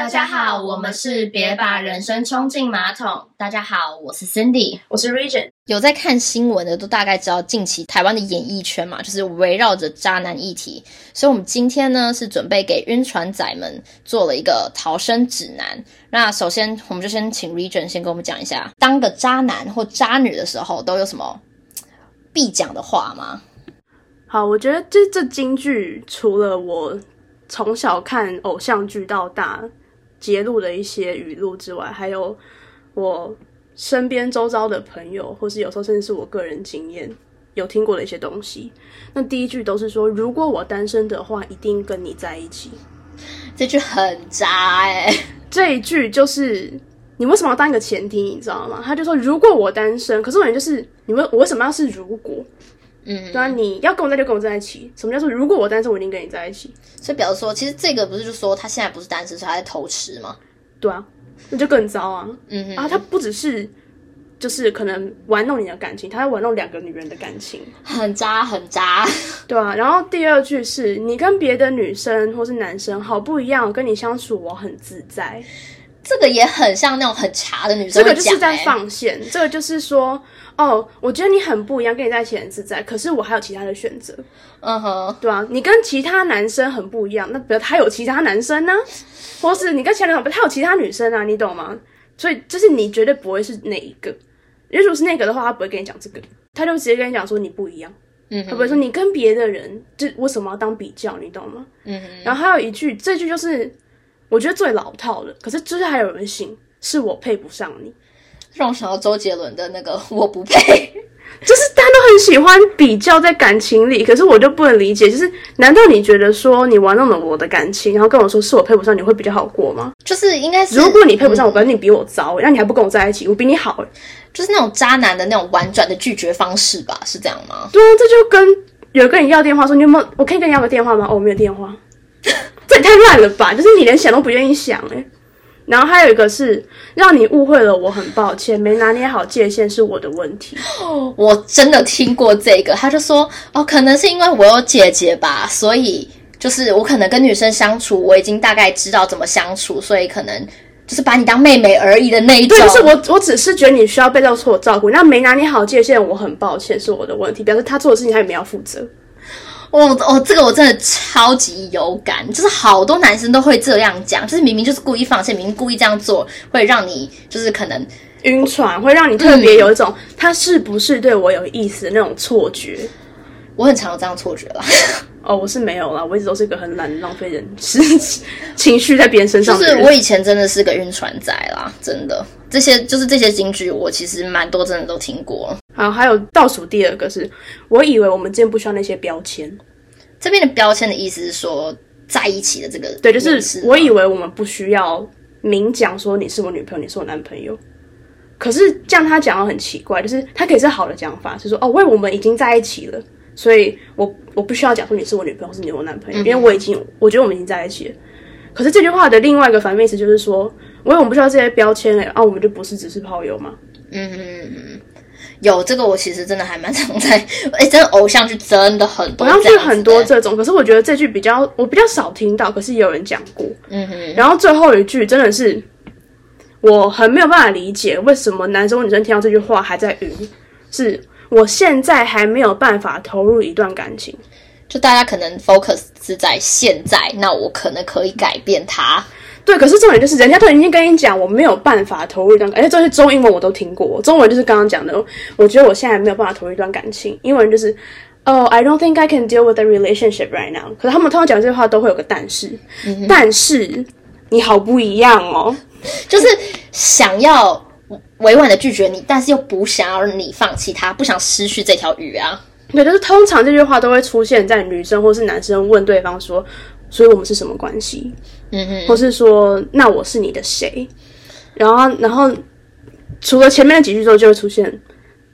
大家好，我们是别把人生冲进马桶。大家好，我是 Cindy，我是 Region。有在看新闻的都大概知道，近期台湾的演艺圈嘛，就是围绕着渣男议题。所以，我们今天呢是准备给晕船仔们做了一个逃生指南。那首先，我们就先请 Region 先跟我们讲一下，当个渣男或渣女的时候都有什么必讲的话吗？好，我觉得这这京剧，除了我从小看偶像剧到大。揭露的一些语录之外，还有我身边周遭的朋友，或是有时候甚至是我个人经验有听过的一些东西。那第一句都是说：“如果我单身的话，一定跟你在一起。”这句很渣哎！这一句就是你为什么要当一个前提，你知道吗？他就说：“如果我单身，可是问题就是你们我为什么要是如果？”嗯，对啊，你要跟我在就跟我在一起。什么叫做如果我单身，我一定跟你在一起？所以表示说，其实这个不是就说他现在不是单身，所以他在偷吃吗？对啊，那就更糟啊。嗯，啊，他不只是就是可能玩弄你的感情，他在玩弄两个女人的感情，很渣很渣。对啊，然后第二句是你跟别的女生或是男生好不一样，跟你相处我很自在。这个也很像那种很茶的女生，这个就是在放线。这个就是说。哦，我觉得你很不一样，跟你在一起很自在。可是我还有其他的选择，嗯哼，对啊，你跟其他男生很不一样，那比如他有其他男生呢，或是你跟其他男生，他有其他女生啊，你懂吗？所以就是你绝对不会是哪一个。如果是那个的话，他不会跟你讲这个，他就直接跟你讲说你不一样，嗯，他不会说你跟别的人，就为什么要当比较，你懂吗？嗯，然后还有一句，这句就是我觉得最老套的，可是就是还有人信，是我配不上你。让我想到周杰伦的那个 “我不配”，就是大家都很喜欢比较在感情里，可是我就不能理解，就是难道你觉得说你玩弄了我的感情，然后跟我说是我配不上你会比较好过吗？就是应该是，如果你配不上我，反正你比我糟，那你还不跟我在一起，我比你好，就是那种渣男的那种婉转的拒绝方式吧？是这样吗？对啊，这就跟有人跟你要电话，说你有没有，我可以跟你要个电话吗？哦，我没有电话，这也太烂了吧？就是你连想都不愿意想，哎。然后还有一个是让你误会了，我很抱歉，没拿捏好界限是我的问题。我真的听过这个，他就说哦，可能是因为我有姐姐吧，所以就是我可能跟女生相处，我已经大概知道怎么相处，所以可能就是把你当妹妹而已的那一种。对，就是我，我只是觉得你需要被到错照顾，那没拿捏好界限，我很抱歉是我的问题，表示他做的事情他也没有负责。哦哦，这个我真的超级有感，就是好多男生都会这样讲，就是明明就是故意放线，明明故意这样做，会让你就是可能晕船，会让你特别有一种他是不是对我有意思的那种错觉。我很常有这样错觉啦。哦，我是没有啦，我一直都是一个很懒、浪费人 情绪在别人身上。就是我以前真的是个晕船仔啦，真的。这些就是这些金句，我其实蛮多真的都听过。好，还有倒数第二个是，我以为我们之间不需要那些标签。这边的标签的意思是说，在一起的这个对，就是我以为我们不需要明讲说你是我女朋友，你是我男朋友。可是这样他讲的很奇怪，就是他可以是好的讲法，是说哦，为我们已经在一起了。所以，我我不需要讲说你是我女朋友，是你我男朋友，因为我已经我觉得我们已经在一起了。可是这句话的另外一个反面词就是说，我我们不需要这些标签哎，啊，我们就不是只是炮友吗？嗯嗯嗯，有这个我其实真的还蛮常在，哎，真的偶像剧真的很多，偶像剧很多这种。可是我觉得这句比较我比较少听到，可是也有人讲过。嗯哼。然后最后一句真的是我很没有办法理解，为什么男生女生听到这句话还在晕？是。我现在还没有办法投入一段感情，就大家可能 focus 是在现在，那我可能可以改变他。对，可是重点就是人家都已经跟你讲，我没有办法投入一段，而且这些中英文我都听过，中文就是刚刚讲的，我觉得我现在没有办法投入一段感情。英文就是哦，I don't think I can deal with a relationship right now。可是他们通常讲这句话都会有个但是，但是你好不一样哦，就是想要。委婉的拒绝你，但是又不想要你放弃他，不想失去这条鱼啊。对，就是通常这句话都会出现在女生或是男生问对方说：“所以我们是什么关系？”嗯哼，或是说：“那我是你的谁？”然后，然后除了前面的几句之后，就会出现：“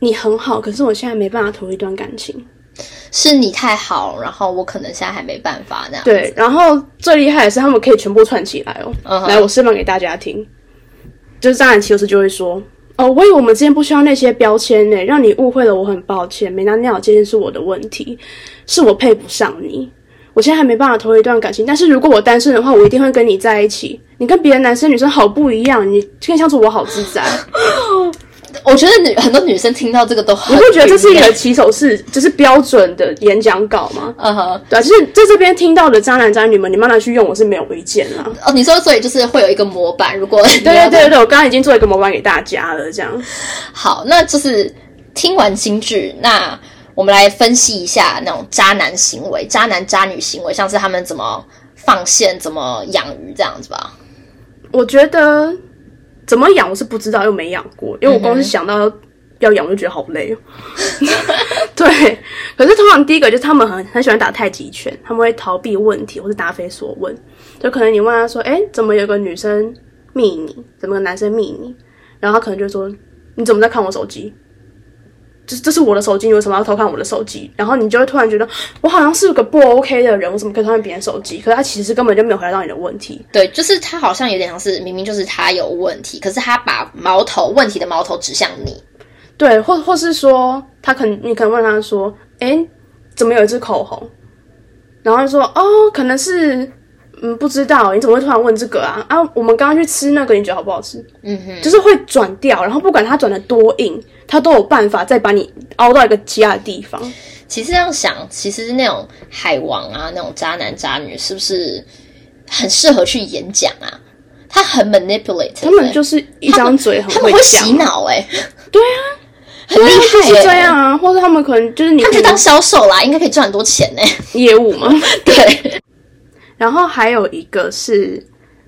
你很好，可是我现在没办法投入一段感情，是你太好，然后我可能现在还没办法那样。”对，然后最厉害的是他们可以全部串起来哦。来，我示范给大家听。就是张兰其实就会说：“哦，我以为我们之间不需要那些标签呢，让你误会了，我很抱歉，没拿捏好界限是我的问题，是我配不上你。我我现在还没办法投入一段感情，但是如果我单身的话，我一定会跟你在一起。你跟别的男生女生好不一样，你跟相处我好自在。我觉得女很多女生听到这个都，你会觉得这是一个起手式，就是标准的演讲稿吗？嗯哼，对啊，就是在这边听到的渣男渣女们，你慢慢去用，我是没有意见啦。哦，你说所以就是会有一个模板，如果对对对对，我刚刚已经做一个模板给大家了，这样。好，那就是听完新剧，那我们来分析一下那种渣男行为、渣男渣女行为，像是他们怎么放线、怎么养鱼这样子吧。我觉得。怎么养我是不知道，又没养过，因为我光是想到要养，我就觉得好累哦。对，可是通常第一个就是他们很很喜欢打太极拳，他们会逃避问题或是答非所问。就可能你问他说：“哎，怎么有个女生密你？怎么个男生密你？”然后他可能就说：“你怎么在看我手机？”这这是我的手机，你为什么要偷看我的手机？然后你就会突然觉得，我好像是个不 OK 的人，我怎么可以偷看别人手机？可是他其实根本就没有回答到你的问题。对，就是他好像有点像是明明就是他有问题，可是他把矛头问题的矛头指向你。对，或或是说他可能你可能问他说，哎，怎么有一支口红？然后就说，哦，可能是。嗯，不知道你怎么会突然问这个啊？啊，我们刚刚去吃那个，你觉得好不好吃？嗯哼，就是会转掉，然后不管它转的多硬，它都有办法再把你凹到一个其他的地方。其实这样想，其实那种海王啊，那种渣男渣女，是不是很适合去演讲啊？他很 manipulate，他们就是一张嘴很会洗脑哎。对啊，很厉害是这样啊，或者他们可能就是你，他去当销售啦，应该可以赚很多钱呢。业务嘛，对。然后还有一个是，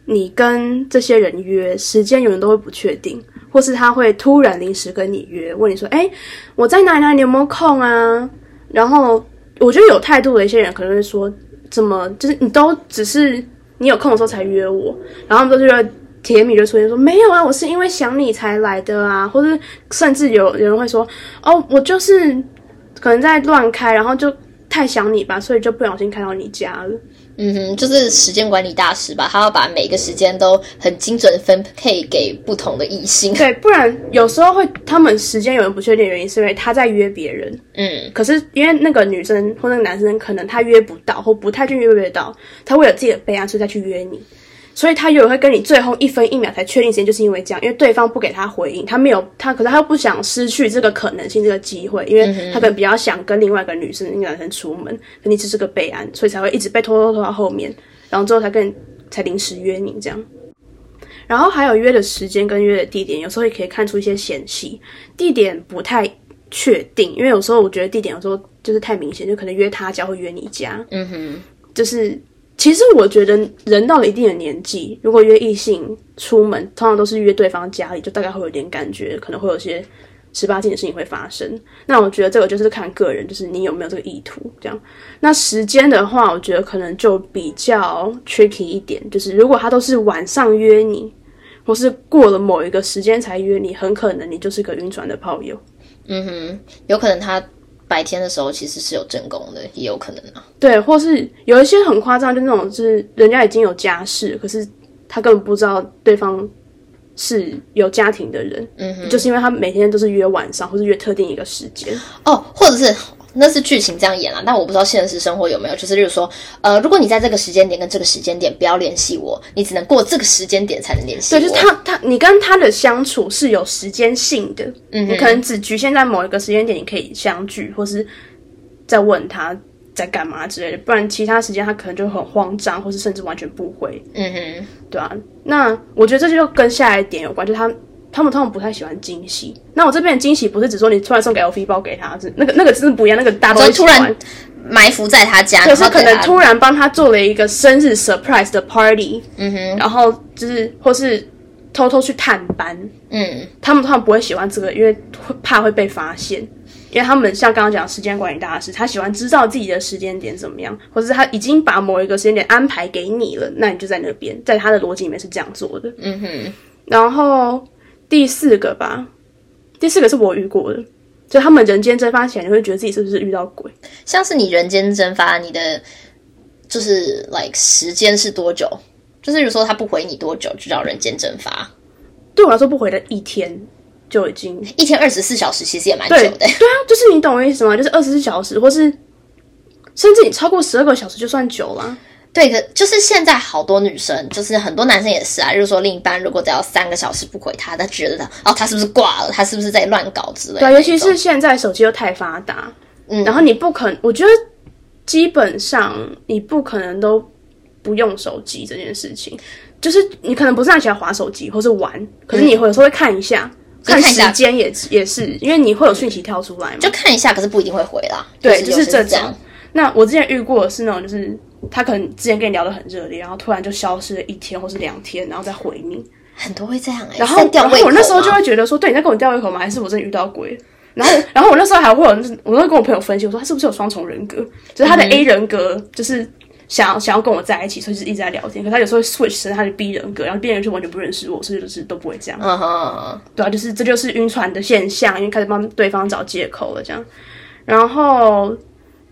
你跟这些人约时间永远都会不确定，或是他会突然临时跟你约，问你说：“哎，我在哪哪里？有没有空啊？”然后我觉得有态度的一些人可能会说：“怎么就是你都只是你有空的时候才约我？”然后他们都觉得甜蜜就出现说：“没有啊，我是因为想你才来的啊。”或者甚至有有人会说：“哦，我就是可能在乱开，然后就太想你吧，所以就不小心开到你家了。”嗯哼，就是时间管理大师吧，他要把每个时间都很精准分配给不同的异性。对，不然有时候会他们时间有人不确定，原因是因为他在约别人。嗯，可是因为那个女生或那个男生可能他约不到，或不太确定约不约到，他为了自己的备案，所以再去约你。所以他有会跟你最后一分一秒才确定时间，就是因为这样，因为对方不给他回应，他没有他，可是他又不想失去这个可能性、这个机会，因为他可能比较想跟另外一个女生、那个男生出门，可你只是个备案，所以才会一直被拖拖拖到后面，然后之后才跟才临时约你这样。然后还有约的时间跟约的地点，有时候也可以看出一些嫌隙。地点不太确定，因为有时候我觉得地点有时候就是太明显，就可能约他家或约你家。嗯哼，就是。其实我觉得人到了一定的年纪，如果约异性出门，通常都是约对方家里，就大概会有点感觉，可能会有些十八禁的事情会发生。那我觉得这个就是看个人，就是你有没有这个意图这样。那时间的话，我觉得可能就比较 tricky 一点，就是如果他都是晚上约你，或是过了某一个时间才约你，很可能你就是个晕船的炮友。嗯哼，有可能他。白天的时候其实是有正宫的，也有可能啊。对，或是有一些很夸张，就那种是人家已经有家室，可是他根本不知道对方是有家庭的人。嗯哼，就是因为他每天都是约晚上，或是约特定一个时间。哦，或者是。那是剧情这样演啊，但我不知道现实生活有没有。就是，例如说，呃，如果你在这个时间点跟这个时间点不要联系我，你只能过这个时间点才能联系我。对，就是他他你跟他的相处是有时间性的，嗯，你可能只局限在某一个时间点，你可以相聚，或是在问他在干嘛之类的。不然其他时间他可能就很慌张，或是甚至完全不回。嗯哼，对啊。那我觉得这就跟下一点有关，就他。他们通常不太喜欢惊喜。那我这边的惊喜不是只说你突然送给 LV 包给他，是那个那个真的不一样。那个大家都突然埋伏在他家，就是可能突然帮他做了一个生日 surprise 的 party，嗯哼，然后就是或是偷偷去探班，嗯，他们通常不会喜欢这个，因为会怕会被发现，因为他们像刚刚讲时间管理大师，他喜欢知道自己的时间点怎么样，或者是他已经把某一个时间点安排给你了，那你就在那边，在他的逻辑里面是这样做的，嗯哼，然后。第四个吧，第四个是我遇过的，就他们人间蒸发起来，你会觉得自己是不是遇到鬼？像是你人间蒸发，你的就是 like 时间是多久？就是比如说他不回你多久，就叫人间蒸发。对我来说，不回的一天就已经一天二十四小时，其实也蛮久的。对啊，就是你懂我意思吗？就是二十四小时，或是甚至你超过十二个小时就算久了。对，可就是现在好多女生，就是很多男生也是啊。就是说，另一半如果只要三个小时不回他，他觉得哦，他是不是挂了？他是不是在乱搞之类？对，尤其是现在手机又太发达，嗯，然后你不可，我觉得基本上你不可能都不用手机这件事情。就是你可能不是起来划手机或是玩，可是你会有时候会看一下，看时间也也是，因为你会有讯息跳出来嘛，就看一下，可是不一定会回啦。对，就是这种。那我之前遇过的是那种，就是他可能之前跟你聊得很热烈，然后突然就消失了一天或是两天，然后再回你。很多会这样哎。然后，然后我那时候就会觉得说，对，你在跟我吊胃口吗？还是我真的遇到鬼？然后，然后我那时候还会有，我都跟我朋友分析，我说他是不是有双重人格？就是他的 A 人格就是。想想要跟我在一起，所以就一直在聊天。可他有时候会 switch 成他的 B 人格，然后 B 人就完全不认识我，所以就是都不会这样。嗯哼，对啊，就是这就是晕船的现象，因为开始帮对方找借口了这样。然后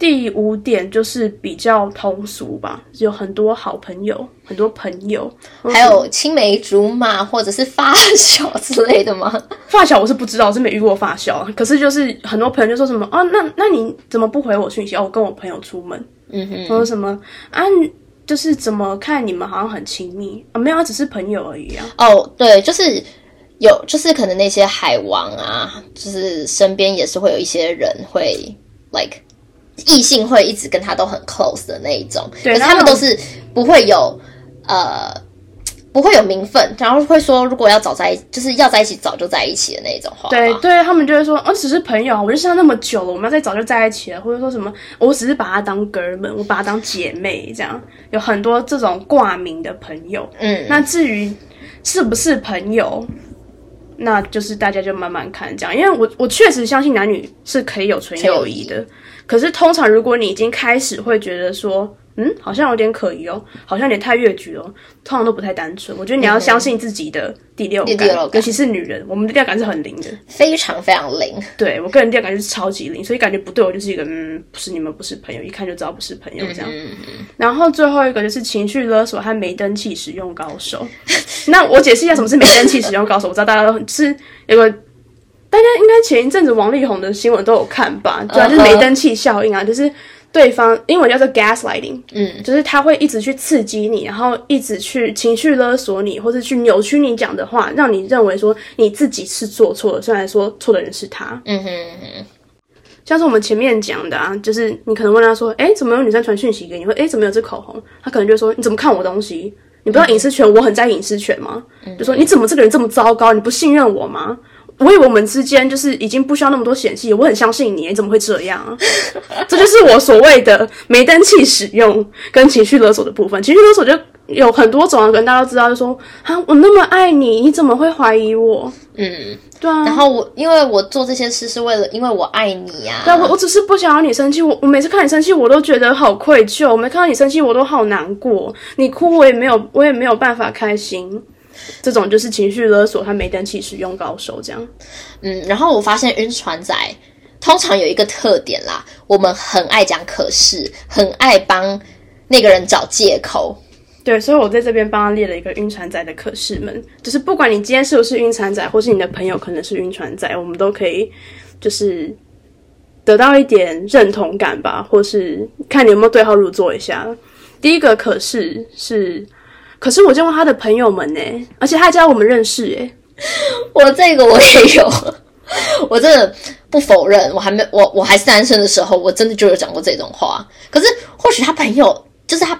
第五点就是比较通俗吧，有很多好朋友，很多朋友，还有青梅竹马或者是发小之类的吗？发小我是不知道，我是没遇过发小。可是就是很多朋友就说什么啊，那那你怎么不回我讯息？哦，我跟我朋友出门。嗯哼，说什么啊？就是怎么看你们好像很亲密啊？没有，只是朋友而已啊。哦，对，就是有，就是可能那些海王啊，就是身边也是会有一些人会 like 异性会一直跟他都很 close 的那一种，对，他们都是不会有呃。不会有名分，然后会说如果要早在，就是要在一起早就在一起的那种话。对对，他们就会说，哦，只是朋友，我认识他那么久了，我们要再早就在一起了，或者说什么，我只是把他当哥们，我把他当姐妹，这样有很多这种挂名的朋友。嗯，那至于是不是朋友，那就是大家就慢慢看这样，因为我我确实相信男女是可以有纯友谊的，可是通常如果你已经开始会觉得说。嗯，好像有点可疑哦，好像有点太越矩哦，通常都不太单纯。我觉得你要相信自己的第六感，尤其是女人，我们的第六感是很灵的，非常非常灵。对我个人第六感就是超级灵，所以感觉不对，我就是一个嗯，不是你们不是朋友，一看就知道不是朋友这样。然后最后一个就是情绪勒索和没登器使用高手。那我解释一下什么是没登器使用高手，我知道大家都很是有个，大家应该前一阵子王力宏的新闻都有看吧？主要就是没登器效应啊，就是。对方英文叫做 gaslighting，嗯，就是他会一直去刺激你，然后一直去情绪勒索你，或者去扭曲你讲的话，让你认为说你自己是做错了，虽然说错的人是他。嗯哼哼，像是我们前面讲的啊，就是你可能问他说，哎，怎么有女生传讯息给你？或哎，怎么有支口红？他可能就说，你怎么看我东西？你不知道隐私权，我很在意隐私权吗？就说你怎么这个人这么糟糕？你不信任我吗？我以为我们之间就是已经不需要那么多嫌弃，我很相信你，你怎么会这样啊？这就是我所谓的没登记使用跟情绪勒索的部分。情绪勒索就有很多种，可能大家都知道，就说啊，我那么爱你，你怎么会怀疑我？嗯，对啊。然后我因为我做这些事是为了，因为我爱你呀。对，我我只是不想要你生气。我我每次看你生气，我都觉得好愧疚。我没看到你生气，我都好难过。你哭，我也没有，我也没有办法开心。这种就是情绪勒索，他没登记使用高手这样。嗯，然后我发现晕船仔通常有一个特点啦，我们很爱讲可是，很爱帮那个人找借口。对，所以我在这边帮他列了一个晕船仔的可是们，就是不管你今天是不是晕船仔，或是你的朋友可能是晕船仔，我们都可以就是得到一点认同感吧，或是看你有没有对号入座一下。第一个可是是。可是我见过他的朋友们呢，而且他还教我们认识哎。我这个我也有，我真的不否认，我还没我我还是单身的时候，我真的就有讲过这种话。可是或许他朋友就是他，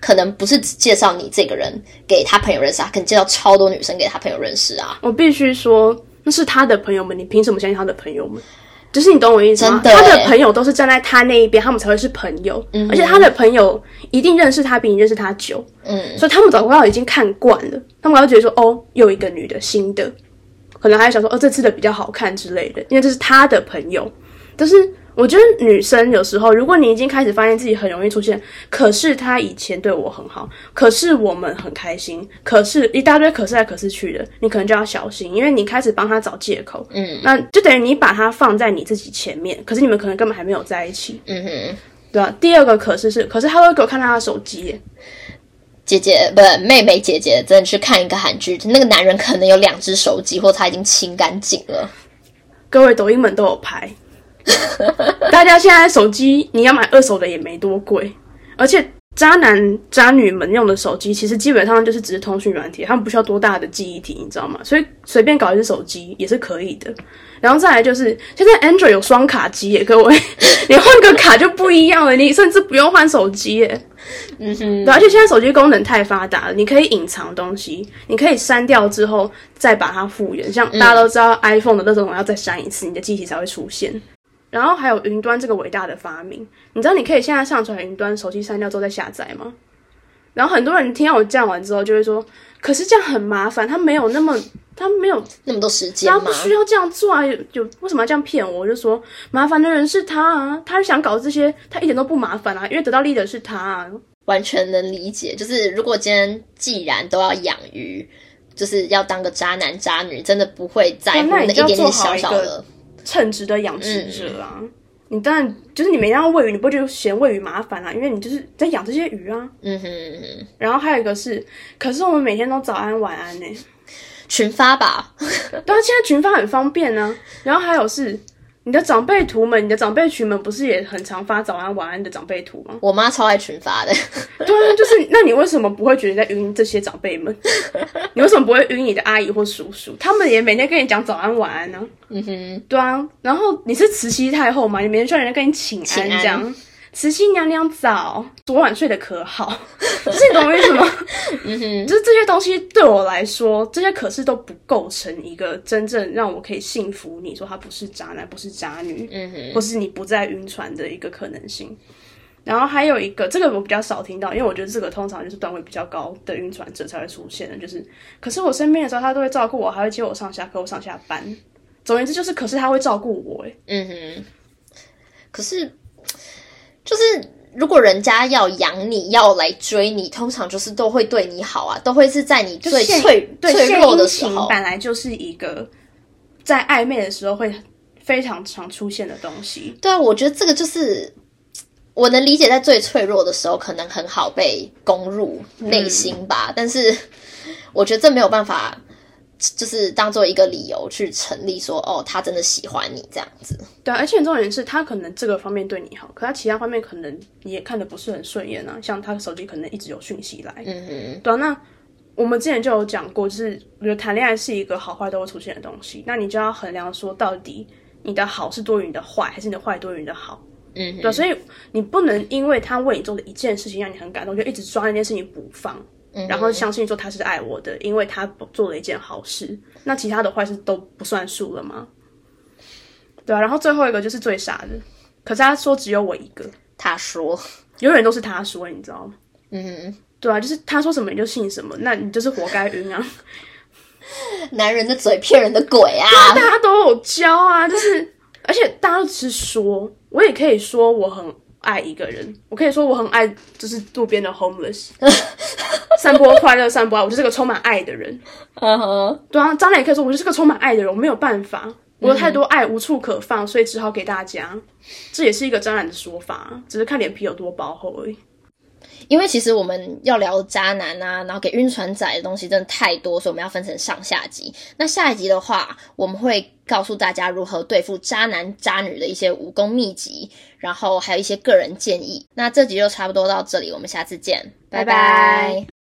可能不是只介绍你这个人给他朋友认识，他可能介绍超多女生给他朋友认识啊。我必须说，那是他的朋友们，你凭什么相信他的朋友们？就是你懂我意思吗？他的朋友都是站在他那一边，他们才会是朋友。嗯，而且他的朋友一定认识他比你认识他久。嗯，所以他们早知道已经看惯了，他们会觉得说，哦，又一个女的新的，可能还想说，哦，这次的比较好看之类的，因为这是他的朋友。但是。我觉得女生有时候，如果你已经开始发现自己很容易出现，可是他以前对我很好，可是我们很开心，可是一大堆可是来可是去的，你可能就要小心，因为你开始帮他找借口，嗯，那就等于你把他放在你自己前面，可是你们可能根本还没有在一起，嗯哼，对吧？第二个可是是，可是他会给我看他的手机，姐姐不是妹妹，姐姐真的去看一个韩剧，那个男人可能有两只手机，或他已经清干净了，各位抖音们都有拍。大家现在手机你要买二手的也没多贵，而且。渣男渣女们用的手机，其实基本上就是只是通讯软体，他们不需要多大的记忆体，你知道吗？所以随便搞一只手机也是可以的。然后再来就是，现在 Android 有双卡机耶，各位，你换个卡就不一样了，你甚至不用换手机耶。嗯哼，而且现在手机功能太发达了，你可以隐藏东西，你可以删掉之后再把它复原，像大家都知道 iPhone 的那种，要再删一次，你的机体才会出现。然后还有云端这个伟大的发明，你知道你可以现在上传云端，手机删掉之后再下载吗？然后很多人听到我讲完之后，就会说：“可是这样很麻烦，他没有那么，他没有那么多时间，他不需要这样做啊！有有为什么要这样骗我？”我就说：“麻烦的人是他啊，他想搞这些，他一点都不麻烦啊，因为得到利的是他。”啊。完全能理解，就是如果今天既然都要养鱼，就是要当个渣男渣女，真的不会在乎那一点点小小的。称职的养殖者啊，你当然就是你每天要喂鱼，你不会觉得嫌喂鱼麻烦啊？因为你就是在养这些鱼啊。嗯哼。然后还有一个是，可是我们每天都早安晚安呢，群发吧。对啊，现在群发很方便呢。然后还有是。你的长辈图们，你的长辈群们不是也很常发早安晚安的长辈图吗？我妈超爱群发的。对啊，就是那你为什么不会觉得在晕这些长辈们？你为什么不会晕你的阿姨或叔叔？他们也每天跟你讲早安晚安呢。嗯哼，对啊。然后你是慈禧太后嘛？你每天叫人家跟你请安这样。慈禧娘娘早，昨晚睡得可好？是你懂我意思吗？嗯哼，就是这些东西对我来说，这些可是都不构成一个真正让我可以信服你说他不是渣男，不是渣女，嗯哼，或是你不再晕船的一个可能性。然后还有一个，这个我比较少听到，因为我觉得这个通常就是段位比较高的晕船者才会出现的，就是，可是我身边的时候，他都会照顾我，还会接我上下课、上下班。总而言之，就是，可是他会照顾我，哎，嗯哼，可是。就是如果人家要养你，要来追你，通常就是都会对你好啊，都会是在你最脆脆弱的时候。本来就是一个在暧昧的时候会非常常出现的东西。对啊，我觉得这个就是我能理解，在最脆弱的时候，可能很好被攻入内心吧。但是我觉得这没有办法。就是当做一个理由去成立，说哦，他真的喜欢你这样子。对，而且重点是他可能这个方面对你好，可他其他方面可能你也看的不是很顺眼啊。像他的手机可能一直有讯息来。嗯哼。对啊，那我们之前就有讲过，就是我觉得谈恋爱是一个好坏都会出现的东西。那你就要衡量说，到底你的好是多于你的坏，还是你的坏多于你的好？嗯，对。所以你不能因为他为你做的一件事情让你很感动，就一直抓那件事情不放。然后相信说他是爱我的，因为他做了一件好事。那其他的坏事都不算数了吗？对啊。然后最后一个就是最傻的，可是他说只有我一个。他说永远都是他说，你知道吗？嗯，对啊，就是他说什么你就信什么，那你就是活该晕啊！男人的嘴骗人的鬼啊！大家都有教啊，就是而且大家都只是说，我也可以说我很。爱一个人，我可以说我很爱，就是路边的 homeless，散播快乐，散播爱，我就是个充满爱的人。嗯哼，对啊，张磊也可以说我就是个充满爱的人，我没有办法，我有太多爱无处可放，所以只好给大家。这也是一个张兰的说法，只是看脸皮有多薄厚而已。因为其实我们要聊渣男啊，然后给晕船仔的东西真的太多，所以我们要分成上下集。那下一集的话，我们会告诉大家如何对付渣男渣女的一些武功秘籍，然后还有一些个人建议。那这集就差不多到这里，我们下次见，拜拜。